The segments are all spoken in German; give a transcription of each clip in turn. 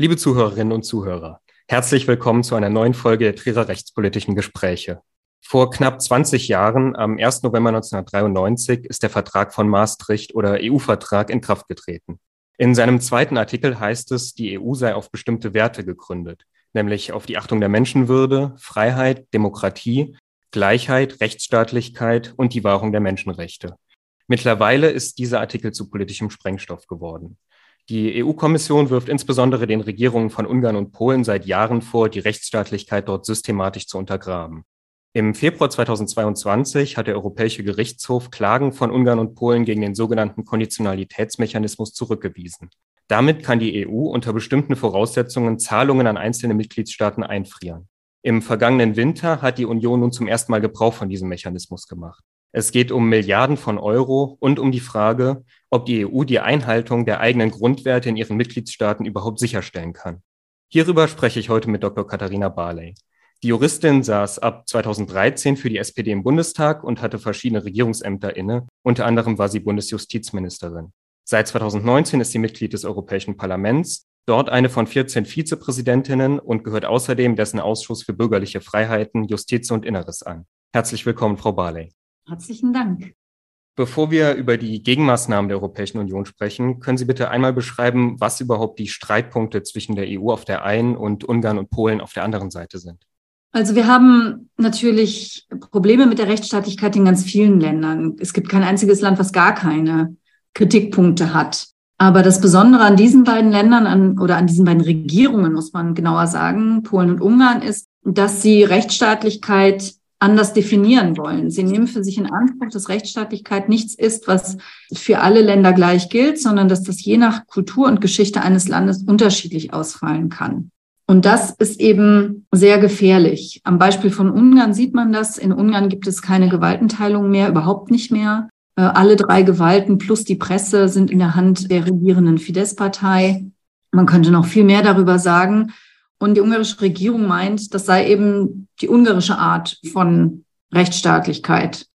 Liebe Zuhörerinnen und Zuhörer, herzlich willkommen zu einer neuen Folge der Trierer Rechtspolitischen Gespräche. Vor knapp 20 Jahren, am 1. November 1993, ist der Vertrag von Maastricht oder EU-Vertrag in Kraft getreten. In seinem zweiten Artikel heißt es, die EU sei auf bestimmte Werte gegründet, nämlich auf die Achtung der Menschenwürde, Freiheit, Demokratie, Gleichheit, Rechtsstaatlichkeit und die Wahrung der Menschenrechte. Mittlerweile ist dieser Artikel zu politischem Sprengstoff geworden. Die EU-Kommission wirft insbesondere den Regierungen von Ungarn und Polen seit Jahren vor, die Rechtsstaatlichkeit dort systematisch zu untergraben. Im Februar 2022 hat der Europäische Gerichtshof Klagen von Ungarn und Polen gegen den sogenannten Konditionalitätsmechanismus zurückgewiesen. Damit kann die EU unter bestimmten Voraussetzungen Zahlungen an einzelne Mitgliedstaaten einfrieren. Im vergangenen Winter hat die Union nun zum ersten Mal Gebrauch von diesem Mechanismus gemacht. Es geht um Milliarden von Euro und um die Frage, ob die EU die Einhaltung der eigenen Grundwerte in ihren Mitgliedstaaten überhaupt sicherstellen kann. Hierüber spreche ich heute mit Dr. Katharina Barley. Die Juristin saß ab 2013 für die SPD im Bundestag und hatte verschiedene Regierungsämter inne. Unter anderem war sie Bundesjustizministerin. Seit 2019 ist sie Mitglied des Europäischen Parlaments, dort eine von 14 Vizepräsidentinnen und gehört außerdem dessen Ausschuss für bürgerliche Freiheiten, Justiz und Inneres an. Herzlich willkommen, Frau Barley. Herzlichen Dank. Bevor wir über die Gegenmaßnahmen der Europäischen Union sprechen, können Sie bitte einmal beschreiben, was überhaupt die Streitpunkte zwischen der EU auf der einen und Ungarn und Polen auf der anderen Seite sind? Also wir haben natürlich Probleme mit der Rechtsstaatlichkeit in ganz vielen Ländern. Es gibt kein einziges Land, was gar keine Kritikpunkte hat. Aber das Besondere an diesen beiden Ländern an, oder an diesen beiden Regierungen, muss man genauer sagen, Polen und Ungarn, ist, dass sie Rechtsstaatlichkeit anders definieren wollen. Sie nehmen für sich in Anspruch, dass Rechtsstaatlichkeit nichts ist, was für alle Länder gleich gilt, sondern dass das je nach Kultur und Geschichte eines Landes unterschiedlich ausfallen kann. Und das ist eben sehr gefährlich. Am Beispiel von Ungarn sieht man das. In Ungarn gibt es keine Gewaltenteilung mehr, überhaupt nicht mehr. Äh, alle drei Gewalten plus die Presse sind in der Hand der regierenden Fidesz-Partei. Man könnte noch viel mehr darüber sagen. Und die ungarische Regierung meint, das sei eben die ungarische Art von Rechtsstaatlichkeit.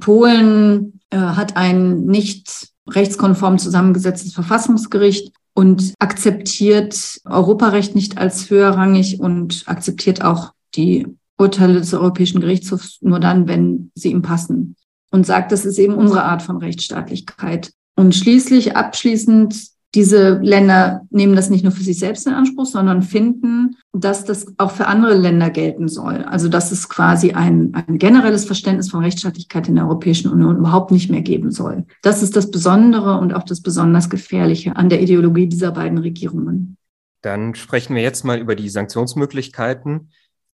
Polen äh, hat ein nicht rechtskonform zusammengesetztes Verfassungsgericht und akzeptiert Europarecht nicht als höherrangig und akzeptiert auch die Urteile des Europäischen Gerichtshofs nur dann, wenn sie ihm passen. Und sagt, das ist eben unsere Art von Rechtsstaatlichkeit. Und schließlich abschließend diese Länder nehmen das nicht nur für sich selbst in Anspruch, sondern finden, dass das auch für andere Länder gelten soll. Also dass es quasi ein, ein generelles Verständnis von Rechtsstaatlichkeit in der Europäischen Union überhaupt nicht mehr geben soll. Das ist das Besondere und auch das besonders Gefährliche an der Ideologie dieser beiden Regierungen. Dann sprechen wir jetzt mal über die Sanktionsmöglichkeiten.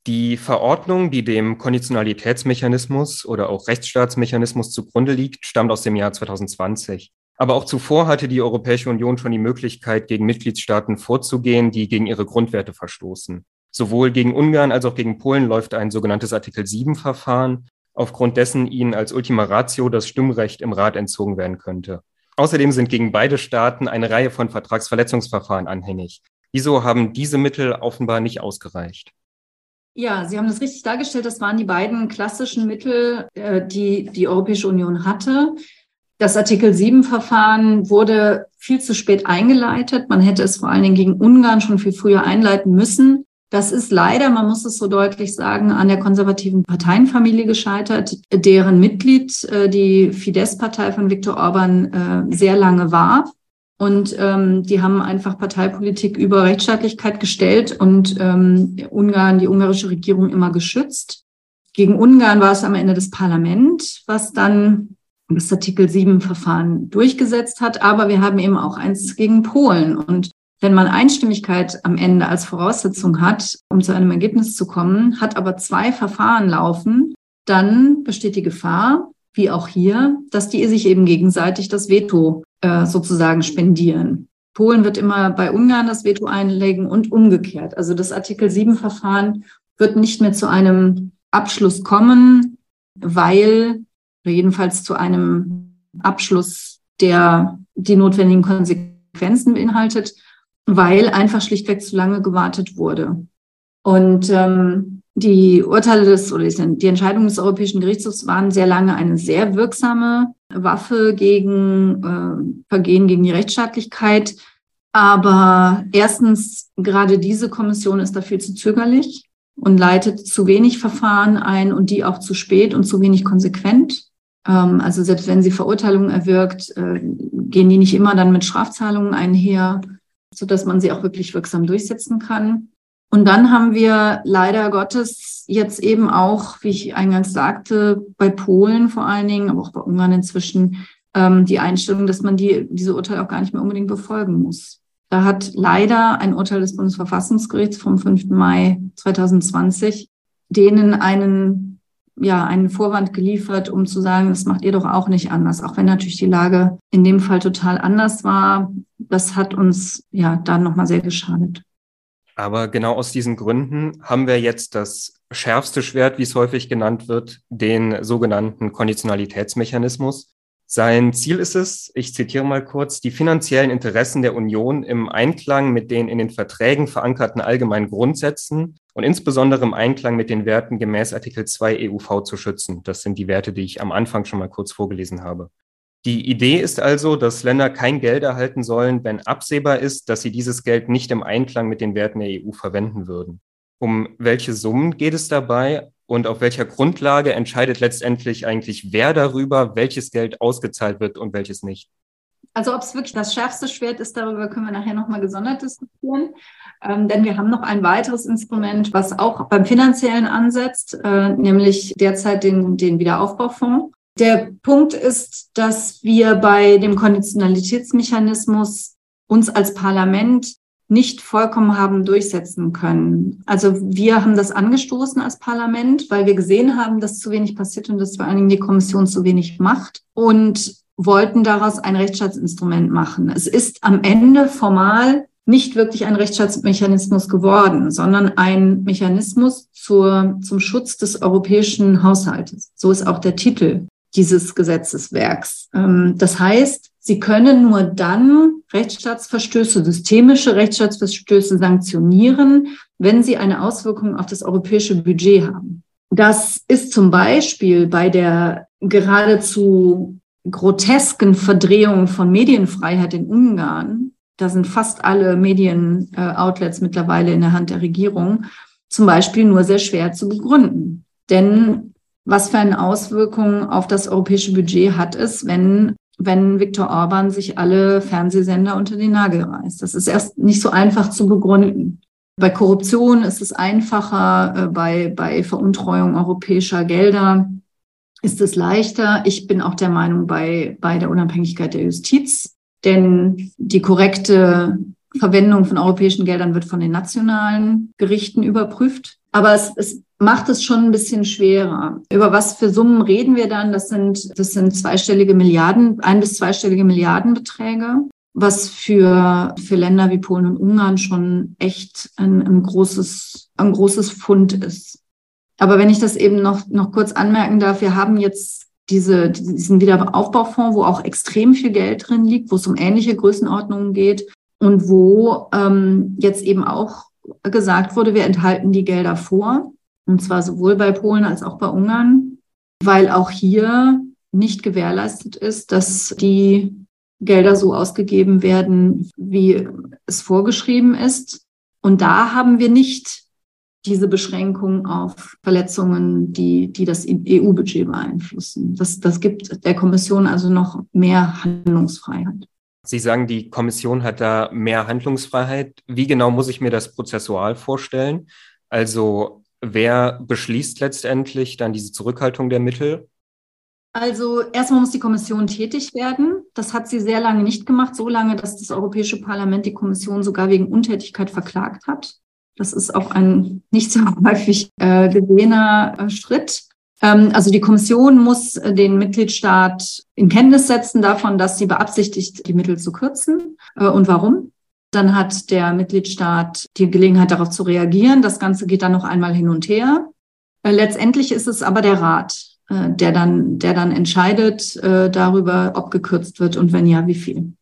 Die Verordnung, die dem Konditionalitätsmechanismus oder auch Rechtsstaatsmechanismus zugrunde liegt, stammt aus dem Jahr 2020. Aber auch zuvor hatte die Europäische Union schon die Möglichkeit, gegen Mitgliedstaaten vorzugehen, die gegen ihre Grundwerte verstoßen. Sowohl gegen Ungarn als auch gegen Polen läuft ein sogenanntes Artikel 7 Verfahren, aufgrund dessen ihnen als Ultima Ratio das Stimmrecht im Rat entzogen werden könnte. Außerdem sind gegen beide Staaten eine Reihe von Vertragsverletzungsverfahren anhängig. Wieso haben diese Mittel offenbar nicht ausgereicht? Ja, Sie haben das richtig dargestellt. Das waren die beiden klassischen Mittel, äh, die die Europäische Union hatte. Das Artikel 7-Verfahren wurde viel zu spät eingeleitet. Man hätte es vor allen Dingen gegen Ungarn schon viel früher einleiten müssen. Das ist leider, man muss es so deutlich sagen, an der konservativen Parteienfamilie gescheitert, deren Mitglied äh, die Fidesz-Partei von Viktor Orban äh, sehr lange war. Und ähm, die haben einfach Parteipolitik über Rechtsstaatlichkeit gestellt und ähm, Ungarn, die ungarische Regierung immer geschützt. Gegen Ungarn war es am Ende das Parlament, was dann das Artikel 7 Verfahren durchgesetzt hat. Aber wir haben eben auch eins gegen Polen. Und wenn man Einstimmigkeit am Ende als Voraussetzung hat, um zu einem Ergebnis zu kommen, hat aber zwei Verfahren laufen, dann besteht die Gefahr, wie auch hier, dass die sich eben gegenseitig das Veto äh, sozusagen spendieren. Polen wird immer bei Ungarn das Veto einlegen und umgekehrt. Also das Artikel 7 Verfahren wird nicht mehr zu einem Abschluss kommen, weil jedenfalls zu einem Abschluss, der die notwendigen Konsequenzen beinhaltet, weil einfach schlichtweg zu lange gewartet wurde. Und ähm, die Urteile des oder die Entscheidungen des Europäischen Gerichtshofs waren sehr lange eine sehr wirksame Waffe gegen äh, Vergehen gegen die Rechtsstaatlichkeit. Aber erstens, gerade diese Kommission ist dafür zu zögerlich und leitet zu wenig Verfahren ein und die auch zu spät und zu wenig konsequent. Ähm, also selbst wenn sie Verurteilungen erwirkt, äh, gehen die nicht immer dann mit Strafzahlungen einher, sodass man sie auch wirklich wirksam durchsetzen kann. Und dann haben wir leider Gottes jetzt eben auch, wie ich eingangs sagte, bei Polen vor allen Dingen, aber auch bei Ungarn inzwischen, ähm, die Einstellung, dass man die, diese Urteile auch gar nicht mehr unbedingt befolgen muss. Da hat leider ein Urteil des Bundesverfassungsgerichts vom 5. Mai 2020 denen einen, ja, einen Vorwand geliefert, um zu sagen, das macht ihr doch auch nicht anders, auch wenn natürlich die Lage in dem Fall total anders war. Das hat uns ja dann nochmal sehr geschadet. Aber genau aus diesen Gründen haben wir jetzt das schärfste Schwert, wie es häufig genannt wird, den sogenannten Konditionalitätsmechanismus. Sein Ziel ist es, ich zitiere mal kurz, die finanziellen Interessen der Union im Einklang mit den in den Verträgen verankerten allgemeinen Grundsätzen und insbesondere im Einklang mit den Werten gemäß Artikel 2 EUV zu schützen. Das sind die Werte, die ich am Anfang schon mal kurz vorgelesen habe. Die Idee ist also, dass Länder kein Geld erhalten sollen, wenn absehbar ist, dass sie dieses Geld nicht im Einklang mit den Werten der EU verwenden würden. Um welche Summen geht es dabei und auf welcher Grundlage entscheidet letztendlich eigentlich, wer darüber, welches Geld ausgezahlt wird und welches nicht? Also ob es wirklich das schärfste Schwert ist, darüber können wir nachher nochmal gesondert diskutieren. Ähm, denn wir haben noch ein weiteres Instrument, was auch beim finanziellen ansetzt, äh, nämlich derzeit den, den Wiederaufbaufonds. Der Punkt ist, dass wir bei dem Konditionalitätsmechanismus uns als Parlament nicht vollkommen haben durchsetzen können. Also wir haben das angestoßen als Parlament, weil wir gesehen haben, dass zu wenig passiert und dass vor allen Dingen die Kommission zu wenig macht und wollten daraus ein Rechtsstaatsinstrument machen. Es ist am Ende formal nicht wirklich ein Rechtsstaatsmechanismus geworden, sondern ein Mechanismus zur, zum Schutz des europäischen Haushaltes. So ist auch der Titel dieses Gesetzeswerks. Ähm, das heißt, sie können nur dann Rechtsstaatsverstöße, systemische Rechtsstaatsverstöße sanktionieren, wenn sie eine Auswirkung auf das europäische Budget haben. Das ist zum Beispiel bei der geradezu grotesken Verdrehung von Medienfreiheit in Ungarn, da sind fast alle Medienoutlets mittlerweile in der Hand der Regierung, zum Beispiel nur sehr schwer zu begründen. Denn was für eine Auswirkung auf das europäische Budget hat es, wenn, wenn Viktor Orban sich alle Fernsehsender unter den Nagel reißt. Das ist erst nicht so einfach zu begründen. Bei Korruption ist es einfacher, äh, bei, bei Veruntreuung europäischer Gelder ist es leichter. Ich bin auch der Meinung bei, bei der Unabhängigkeit der Justiz, denn die korrekte Verwendung von europäischen Geldern wird von den nationalen Gerichten überprüft. Aber es, es macht es schon ein bisschen schwerer. Über was für Summen reden wir dann? Das sind, das sind zweistellige Milliarden, ein bis zweistellige Milliardenbeträge, was für, für Länder wie Polen und Ungarn schon echt ein, ein großes, ein großes Fund ist. Aber wenn ich das eben noch, noch kurz anmerken darf, wir haben jetzt diese, diesen Wiederaufbaufonds, wo auch extrem viel Geld drin liegt, wo es um ähnliche Größenordnungen geht und wo ähm, jetzt eben auch gesagt wurde, wir enthalten die Gelder vor. Und zwar sowohl bei Polen als auch bei Ungarn, weil auch hier nicht gewährleistet ist, dass die Gelder so ausgegeben werden, wie es vorgeschrieben ist. Und da haben wir nicht diese Beschränkung auf Verletzungen, die, die das EU-Budget beeinflussen. Das, das gibt der Kommission also noch mehr Handlungsfreiheit. Sie sagen, die Kommission hat da mehr Handlungsfreiheit. Wie genau muss ich mir das prozessual vorstellen? Also Wer beschließt letztendlich dann diese Zurückhaltung der Mittel? Also erstmal muss die Kommission tätig werden. Das hat sie sehr lange nicht gemacht, so lange, dass das Europäische Parlament die Kommission sogar wegen Untätigkeit verklagt hat. Das ist auch ein nicht so häufig äh, gesehener äh, Schritt. Ähm, also die Kommission muss äh, den Mitgliedstaat in Kenntnis setzen davon, dass sie beabsichtigt, die Mittel zu kürzen. Äh, und warum? Dann hat der Mitgliedstaat die Gelegenheit, darauf zu reagieren. Das Ganze geht dann noch einmal hin und her. Äh, letztendlich ist es aber der Rat, äh, der dann, der dann entscheidet äh, darüber, ob gekürzt wird und wenn ja, wie viel.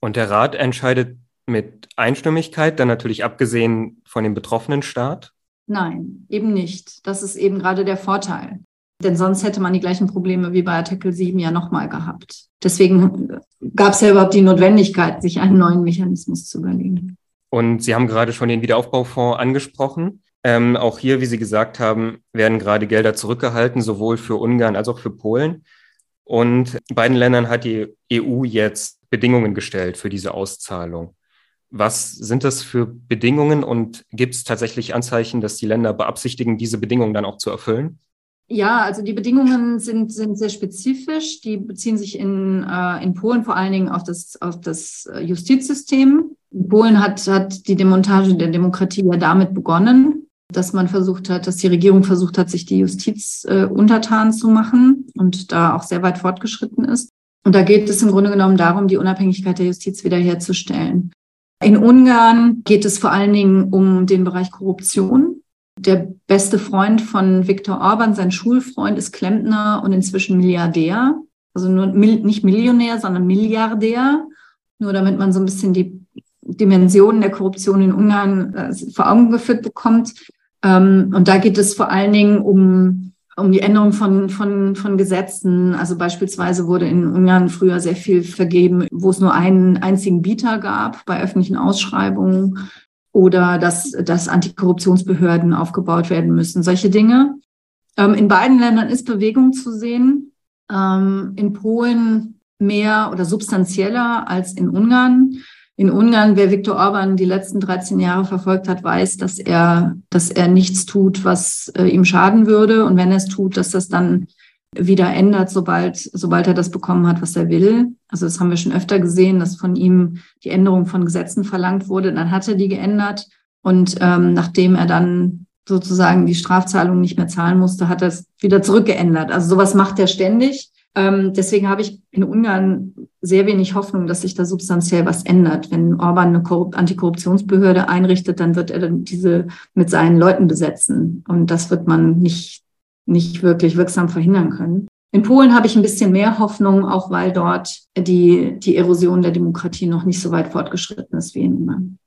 Und der Rat entscheidet mit Einstimmigkeit, dann natürlich abgesehen von dem betroffenen Staat? Nein, eben nicht. Das ist eben gerade der Vorteil. Denn sonst hätte man die gleichen Probleme wie bei Artikel 7 ja nochmal gehabt. Deswegen gab es ja überhaupt die Notwendigkeit, sich einen neuen Mechanismus zu überlegen. Und Sie haben gerade schon den Wiederaufbaufonds angesprochen. Ähm, auch hier, wie Sie gesagt haben, werden gerade Gelder zurückgehalten, sowohl für Ungarn als auch für Polen. Und beiden Ländern hat die EU jetzt Bedingungen gestellt für diese Auszahlung. Was sind das für Bedingungen und gibt es tatsächlich Anzeichen, dass die Länder beabsichtigen, diese Bedingungen dann auch zu erfüllen? Ja, also die Bedingungen sind, sind sehr spezifisch. Die beziehen sich in, äh, in Polen vor allen Dingen auf das, auf das Justizsystem. Polen hat, hat die Demontage der Demokratie ja damit begonnen, dass man versucht hat, dass die Regierung versucht hat, sich die Justiz äh, untertan zu machen und da auch sehr weit fortgeschritten ist. Und da geht es im Grunde genommen darum, die Unabhängigkeit der Justiz wiederherzustellen. In Ungarn geht es vor allen Dingen um den Bereich Korruption. Der beste Freund von Viktor Orban, sein Schulfreund, ist Klempner und inzwischen Milliardär. Also nur nicht Millionär, sondern Milliardär. Nur damit man so ein bisschen die Dimensionen der Korruption in Ungarn äh, vor Augen geführt bekommt. Ähm, und da geht es vor allen Dingen um, um die Änderung von, von, von Gesetzen. Also beispielsweise wurde in Ungarn früher sehr viel vergeben, wo es nur einen einzigen Bieter gab bei öffentlichen Ausschreibungen oder dass, dass Antikorruptionsbehörden aufgebaut werden müssen. Solche Dinge. Ähm, in beiden Ländern ist Bewegung zu sehen. Ähm, in Polen mehr oder substanzieller als in Ungarn in Ungarn, wer Viktor Orban die letzten 13 Jahre verfolgt hat, weiß, dass er, dass er nichts tut, was äh, ihm schaden würde. Und wenn er es tut, dass das dann wieder ändert, sobald, sobald er das bekommen hat, was er will. Also das haben wir schon öfter gesehen, dass von ihm die Änderung von Gesetzen verlangt wurde. Dann hat er die geändert. Und ähm, nachdem er dann sozusagen die Strafzahlung nicht mehr zahlen musste, hat er es wieder zurückgeändert. Also sowas macht er ständig. Ähm, deswegen habe ich in Ungarn sehr wenig Hoffnung, dass sich da substanziell was ändert. Wenn Orban eine Korrupt Antikorruptionsbehörde einrichtet, dann wird er diese mit seinen Leuten besetzen. Und das wird man nicht, nicht wirklich wirksam verhindern können. In Polen habe ich ein bisschen mehr Hoffnung, auch weil dort die, die Erosion der Demokratie noch nicht so weit fortgeschritten ist wie in Ungarn.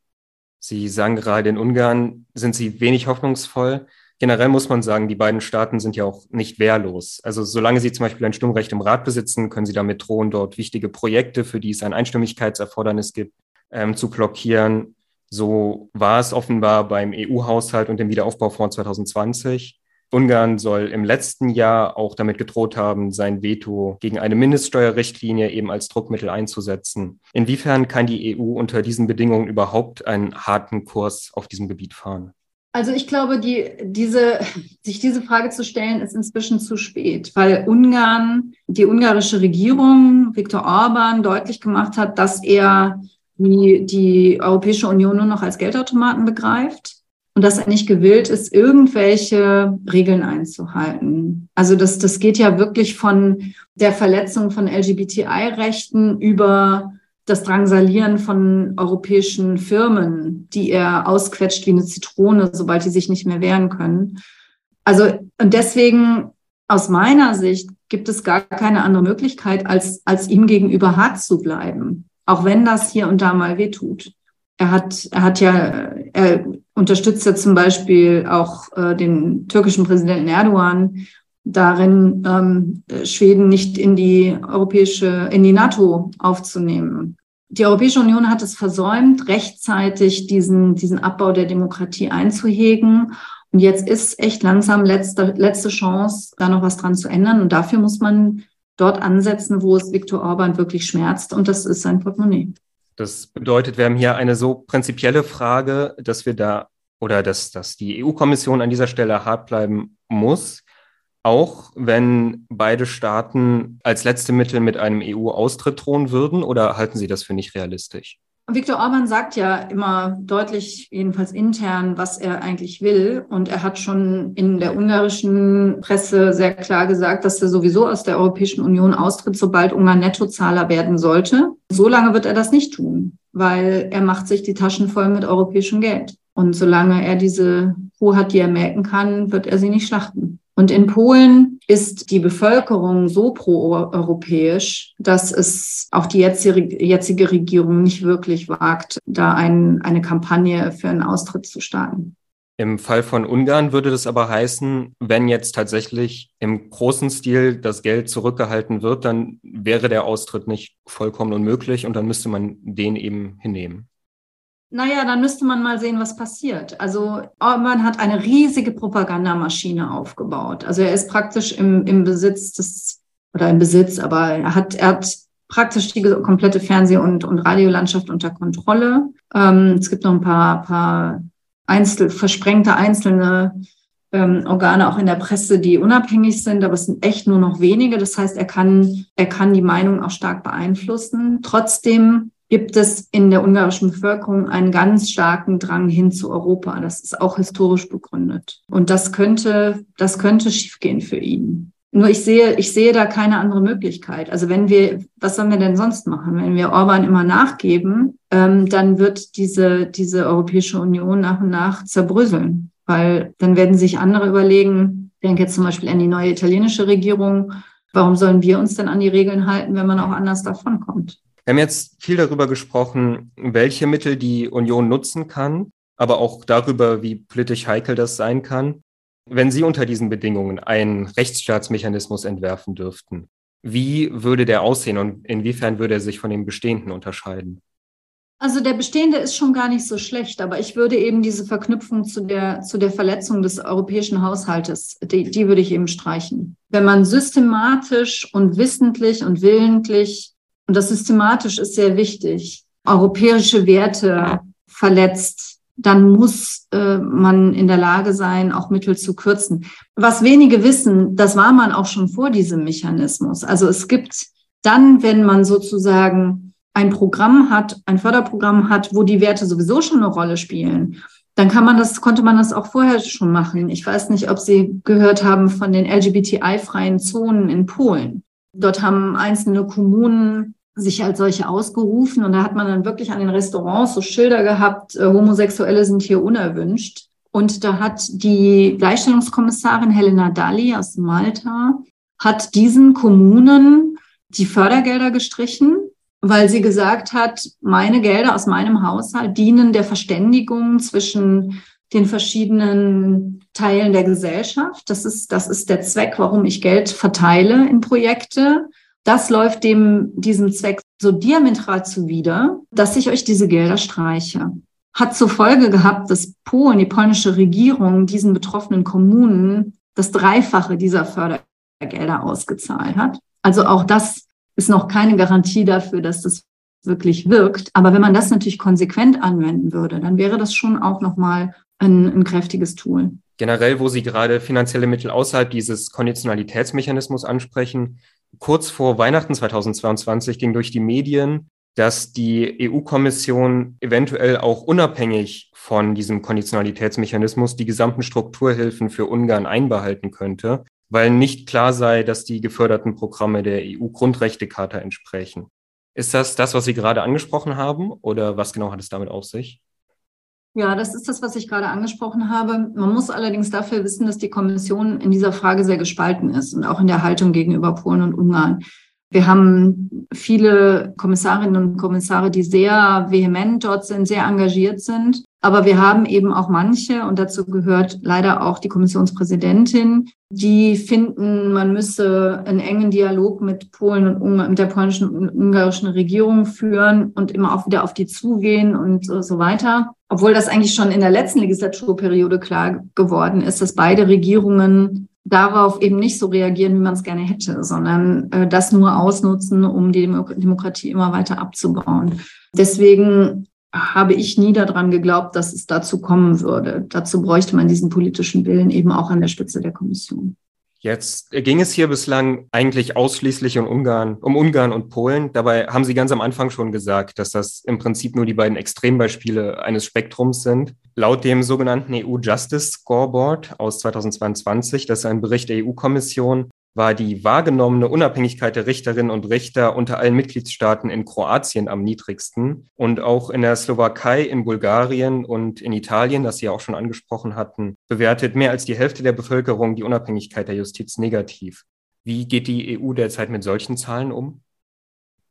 Sie sagen gerade, in Ungarn sind Sie wenig hoffnungsvoll generell muss man sagen, die beiden Staaten sind ja auch nicht wehrlos. Also solange sie zum Beispiel ein Stimmrecht im Rat besitzen, können sie damit drohen, dort wichtige Projekte, für die es ein Einstimmigkeitserfordernis gibt, ähm, zu blockieren. So war es offenbar beim EU-Haushalt und dem Wiederaufbaufonds 2020. Ungarn soll im letzten Jahr auch damit gedroht haben, sein Veto gegen eine Mindeststeuerrichtlinie eben als Druckmittel einzusetzen. Inwiefern kann die EU unter diesen Bedingungen überhaupt einen harten Kurs auf diesem Gebiet fahren? Also ich glaube, die, diese, sich diese Frage zu stellen, ist inzwischen zu spät, weil Ungarn, die ungarische Regierung, Viktor Orban, deutlich gemacht hat, dass er die, die Europäische Union nur noch als Geldautomaten begreift und dass er nicht gewillt ist, irgendwelche Regeln einzuhalten. Also das, das geht ja wirklich von der Verletzung von LGBTI-Rechten über das Drangsalieren von europäischen Firmen, die er ausquetscht wie eine Zitrone, sobald die sich nicht mehr wehren können. Also, und deswegen aus meiner Sicht gibt es gar keine andere Möglichkeit, als, als ihm gegenüber hart zu bleiben. Auch wenn das hier und da mal wehtut. Er hat, er hat ja, er unterstützt ja zum Beispiel auch äh, den türkischen Präsidenten Erdogan darin, ähm, Schweden nicht in die europäische, in die NATO aufzunehmen. Die Europäische Union hat es versäumt, rechtzeitig diesen, diesen Abbau der Demokratie einzuhegen. Und jetzt ist echt langsam letzte, letzte Chance, da noch was dran zu ändern. Und dafür muss man dort ansetzen, wo es Viktor Orban wirklich schmerzt. Und das ist sein Portemonnaie. Das bedeutet, wir haben hier eine so prinzipielle Frage, dass wir da oder dass, dass die EU-Kommission an dieser Stelle hart bleiben muss auch wenn beide Staaten als letzte Mittel mit einem EU-Austritt drohen würden oder halten Sie das für nicht realistisch? Viktor Orban sagt ja immer deutlich, jedenfalls intern, was er eigentlich will. Und er hat schon in der ungarischen Presse sehr klar gesagt, dass er sowieso aus der Europäischen Union austritt, sobald Ungarn Nettozahler werden sollte. So lange wird er das nicht tun, weil er macht sich die Taschen voll mit europäischem Geld. Und solange er diese Kuh hat, die er melken kann, wird er sie nicht schlachten. Und in Polen ist die Bevölkerung so proeuropäisch, dass es auch die jetzige, Regierung nicht wirklich wagt, da ein, eine Kampagne für einen Austritt zu starten. Im Fall von Ungarn würde das aber heißen, wenn jetzt tatsächlich im großen Stil das Geld zurückgehalten wird, dann wäre der Austritt nicht vollkommen unmöglich und dann müsste man den eben hinnehmen. Naja, dann müsste man mal sehen, was passiert. Also Orban hat eine riesige Propagandamaschine aufgebaut. Also er ist praktisch im, im Besitz des, oder im Besitz, aber er hat, er hat praktisch die komplette Fernseh- und, und Radiolandschaft unter Kontrolle. Ähm, es gibt noch ein paar, paar einzel, versprengte einzelne ähm, Organe auch in der Presse, die unabhängig sind, aber es sind echt nur noch wenige. Das heißt, er kann, er kann die Meinung auch stark beeinflussen. Trotzdem gibt es in der ungarischen Bevölkerung einen ganz starken Drang hin zu Europa. Das ist auch historisch begründet. Und das könnte, das könnte schiefgehen für ihn. Nur ich sehe, ich sehe da keine andere Möglichkeit. Also wenn wir, was sollen wir denn sonst machen? Wenn wir Orban immer nachgeben, ähm, dann wird diese, diese Europäische Union nach und nach zerbröseln. Weil dann werden sich andere überlegen, denke jetzt zum Beispiel an die neue italienische Regierung, warum sollen wir uns denn an die Regeln halten, wenn man auch anders davonkommt? Wir haben jetzt viel darüber gesprochen, welche Mittel die Union nutzen kann, aber auch darüber, wie politisch heikel das sein kann. Wenn Sie unter diesen Bedingungen einen Rechtsstaatsmechanismus entwerfen dürften, wie würde der aussehen und inwiefern würde er sich von dem bestehenden unterscheiden? Also der bestehende ist schon gar nicht so schlecht, aber ich würde eben diese Verknüpfung zu der, zu der Verletzung des europäischen Haushaltes, die, die würde ich eben streichen. Wenn man systematisch und wissentlich und willentlich, und das systematisch ist sehr wichtig, europäische Werte verletzt, dann muss äh, man in der Lage sein, auch Mittel zu kürzen. Was wenige wissen, das war man auch schon vor diesem Mechanismus. Also es gibt dann, wenn man sozusagen ein Programm hat, ein Förderprogramm hat, wo die Werte sowieso schon eine Rolle spielen, dann kann man das, konnte man das auch vorher schon machen. Ich weiß nicht, ob Sie gehört haben von den LGBTI-freien Zonen in Polen. Dort haben einzelne Kommunen sich als solche ausgerufen und da hat man dann wirklich an den Restaurants so Schilder gehabt, äh, Homosexuelle sind hier unerwünscht. Und da hat die Gleichstellungskommissarin Helena Dalli aus Malta, hat diesen Kommunen die Fördergelder gestrichen, weil sie gesagt hat, meine Gelder aus meinem Haushalt dienen der Verständigung zwischen den verschiedenen Teilen der Gesellschaft. Das ist, das ist der Zweck, warum ich Geld verteile in Projekte. Das läuft dem, diesem Zweck so diametral zuwider, dass ich euch diese Gelder streiche. Hat zur Folge gehabt, dass Polen, die polnische Regierung, diesen betroffenen Kommunen das Dreifache dieser Fördergelder ausgezahlt hat. Also auch das ist noch keine Garantie dafür, dass das wirklich wirkt. Aber wenn man das natürlich konsequent anwenden würde, dann wäre das schon auch nochmal ein, ein kräftiges Tool. Generell, wo Sie gerade finanzielle Mittel außerhalb dieses Konditionalitätsmechanismus ansprechen, kurz vor Weihnachten 2022 ging durch die Medien, dass die EU-Kommission eventuell auch unabhängig von diesem Konditionalitätsmechanismus die gesamten Strukturhilfen für Ungarn einbehalten könnte, weil nicht klar sei, dass die geförderten Programme der EU-Grundrechtecharta entsprechen. Ist das das, was Sie gerade angesprochen haben, oder was genau hat es damit auf sich? Ja, das ist das, was ich gerade angesprochen habe. Man muss allerdings dafür wissen, dass die Kommission in dieser Frage sehr gespalten ist und auch in der Haltung gegenüber Polen und Ungarn. Wir haben viele Kommissarinnen und Kommissare, die sehr vehement dort sind, sehr engagiert sind. Aber wir haben eben auch manche, und dazu gehört leider auch die Kommissionspräsidentin, die finden, man müsse einen engen Dialog mit Polen und Ungarn, mit der polnischen und ungarischen Regierung führen und immer auch wieder auf die zugehen und so weiter. Obwohl das eigentlich schon in der letzten Legislaturperiode klar geworden ist, dass beide Regierungen darauf eben nicht so reagieren, wie man es gerne hätte, sondern äh, das nur ausnutzen, um die Demokratie immer weiter abzubauen. Deswegen habe ich nie daran geglaubt, dass es dazu kommen würde. Dazu bräuchte man diesen politischen Willen eben auch an der Spitze der Kommission. Jetzt ging es hier bislang eigentlich ausschließlich um Ungarn, um Ungarn und Polen. Dabei haben Sie ganz am Anfang schon gesagt, dass das im Prinzip nur die beiden Extrembeispiele eines Spektrums sind. Laut dem sogenannten EU Justice Scoreboard aus 2022, das ist ein Bericht der EU-Kommission, war die wahrgenommene Unabhängigkeit der Richterinnen und Richter unter allen Mitgliedstaaten in Kroatien am niedrigsten und auch in der Slowakei, in Bulgarien und in Italien, das Sie ja auch schon angesprochen hatten, bewertet mehr als die Hälfte der Bevölkerung die Unabhängigkeit der Justiz negativ. Wie geht die EU derzeit mit solchen Zahlen um?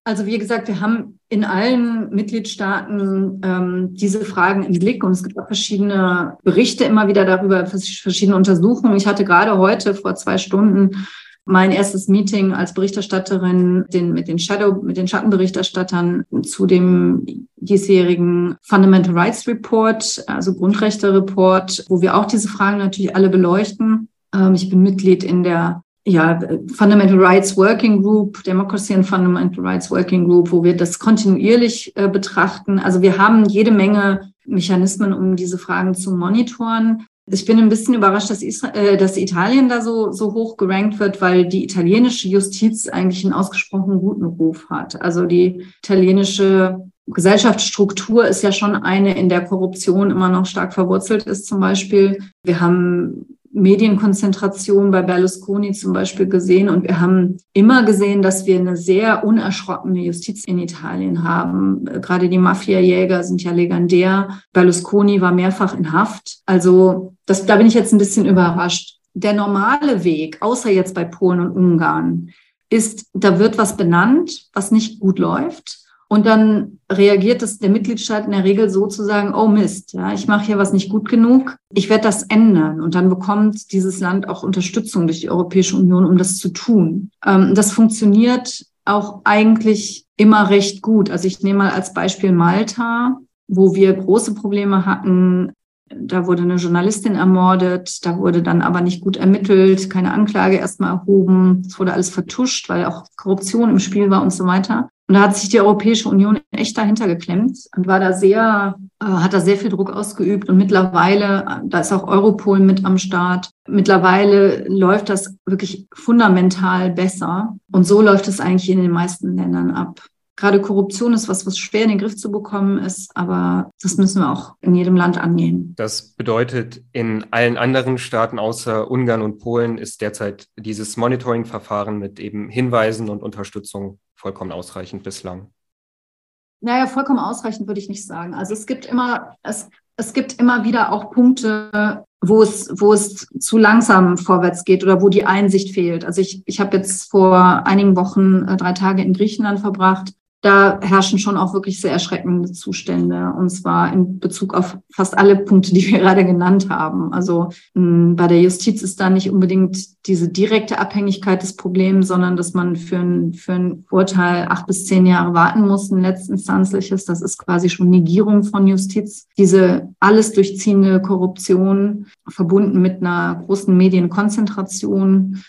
Also wie gesagt, wir haben in allen Mitgliedstaaten ähm, diese Fragen im Blick und es gibt auch verschiedene Berichte immer wieder darüber, verschiedene Untersuchungen. Ich hatte gerade heute vor zwei Stunden mein erstes Meeting als Berichterstatterin den, mit den Shadow, mit den Schattenberichterstattern zu dem diesjährigen Fundamental Rights Report, also Grundrechte Report, wo wir auch diese Fragen natürlich alle beleuchten. Ähm, ich bin Mitglied in der ja, Fundamental Rights Working Group, Democracy and Fundamental Rights Working Group, wo wir das kontinuierlich äh, betrachten. Also wir haben jede Menge Mechanismen, um diese Fragen zu monitoren. Ich bin ein bisschen überrascht, dass, Isra äh, dass Italien da so, so hoch gerankt wird, weil die italienische Justiz eigentlich einen ausgesprochen guten Ruf hat. Also die italienische Gesellschaftsstruktur ist ja schon eine, in der Korruption immer noch stark verwurzelt ist zum Beispiel. Wir haben Medienkonzentration bei Berlusconi zum Beispiel gesehen. Und wir haben immer gesehen, dass wir eine sehr unerschrockene Justiz in Italien haben. Gerade die Mafiajäger sind ja legendär. Berlusconi war mehrfach in Haft. Also das, da bin ich jetzt ein bisschen überrascht. Der normale Weg, außer jetzt bei Polen und Ungarn, ist, da wird was benannt, was nicht gut läuft. Und dann reagiert es der Mitgliedstaat in der Regel so zu sagen, oh Mist, ja, ich mache hier was nicht gut genug, ich werde das ändern. Und dann bekommt dieses Land auch Unterstützung durch die Europäische Union, um das zu tun. Ähm, das funktioniert auch eigentlich immer recht gut. Also ich nehme mal als Beispiel Malta, wo wir große Probleme hatten. Da wurde eine Journalistin ermordet, da wurde dann aber nicht gut ermittelt, keine Anklage erstmal erhoben, es wurde alles vertuscht, weil auch Korruption im Spiel war und so weiter. Und da hat sich die Europäische Union echt dahinter geklemmt und war da sehr, äh, hat da sehr viel Druck ausgeübt. Und mittlerweile, da ist auch Europol mit am Start. Mittlerweile läuft das wirklich fundamental besser. Und so läuft es eigentlich in den meisten Ländern ab. Gerade Korruption ist was, was schwer in den Griff zu bekommen ist, aber das müssen wir auch in jedem Land angehen. Das bedeutet, in allen anderen Staaten außer Ungarn und Polen ist derzeit dieses Monitoring-Verfahren mit eben Hinweisen und Unterstützung vollkommen ausreichend bislang. Naja, vollkommen ausreichend würde ich nicht sagen. Also es gibt immer, es, es gibt immer wieder auch Punkte, wo es, wo es zu langsam vorwärts geht oder wo die Einsicht fehlt. Also ich, ich habe jetzt vor einigen Wochen äh, drei Tage in Griechenland verbracht da herrschen schon auch wirklich sehr erschreckende Zustände. Und zwar in Bezug auf fast alle Punkte, die wir gerade genannt haben. Also mh, bei der Justiz ist da nicht unbedingt diese direkte Abhängigkeit des Problems, sondern dass man für ein, für ein Urteil acht bis zehn Jahre warten muss, ein letztinstanzliches. Das ist quasi schon Negierung von Justiz. Diese alles durchziehende Korruption verbunden mit einer großen Medienkonzentration.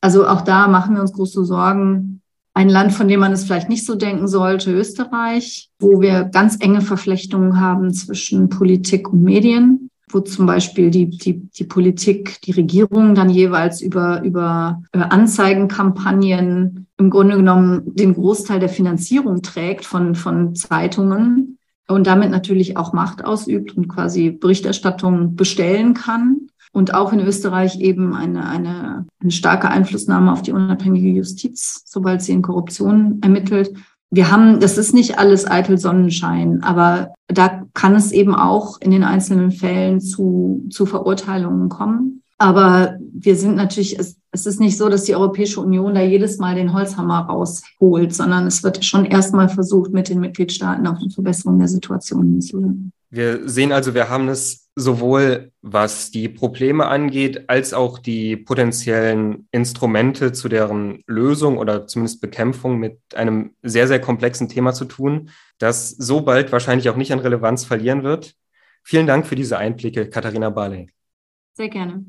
Also auch da machen wir uns große Sorgen ein Land, von dem man es vielleicht nicht so denken sollte, Österreich, wo wir ganz enge Verflechtungen haben zwischen Politik und Medien, wo zum Beispiel die, die, die Politik, die Regierung dann jeweils über, über äh, Anzeigenkampagnen im Grunde genommen den Großteil der Finanzierung trägt von, von Zeitungen und damit natürlich auch Macht ausübt und quasi Berichterstattung bestellen kann und auch in Österreich eben eine, eine, eine starke Einflussnahme auf die unabhängige Justiz, sobald sie in Korruption ermittelt. Wir haben, das ist nicht alles eitel Sonnenschein, aber da kann es eben auch in den einzelnen Fällen zu, zu Verurteilungen kommen. Aber wir sind natürlich, es, es ist nicht so, dass die Europäische Union da jedes Mal den Holzhammer rausholt, sondern es wird schon erstmal versucht, mit den Mitgliedstaaten auf eine Verbesserung der Situation hinzuwirken. Wir sehen also, wir haben es sowohl was die Probleme angeht, als auch die potenziellen Instrumente zu deren Lösung oder zumindest Bekämpfung mit einem sehr, sehr komplexen Thema zu tun, das so bald wahrscheinlich auch nicht an Relevanz verlieren wird. Vielen Dank für diese Einblicke, Katharina Barley. Sehr gerne.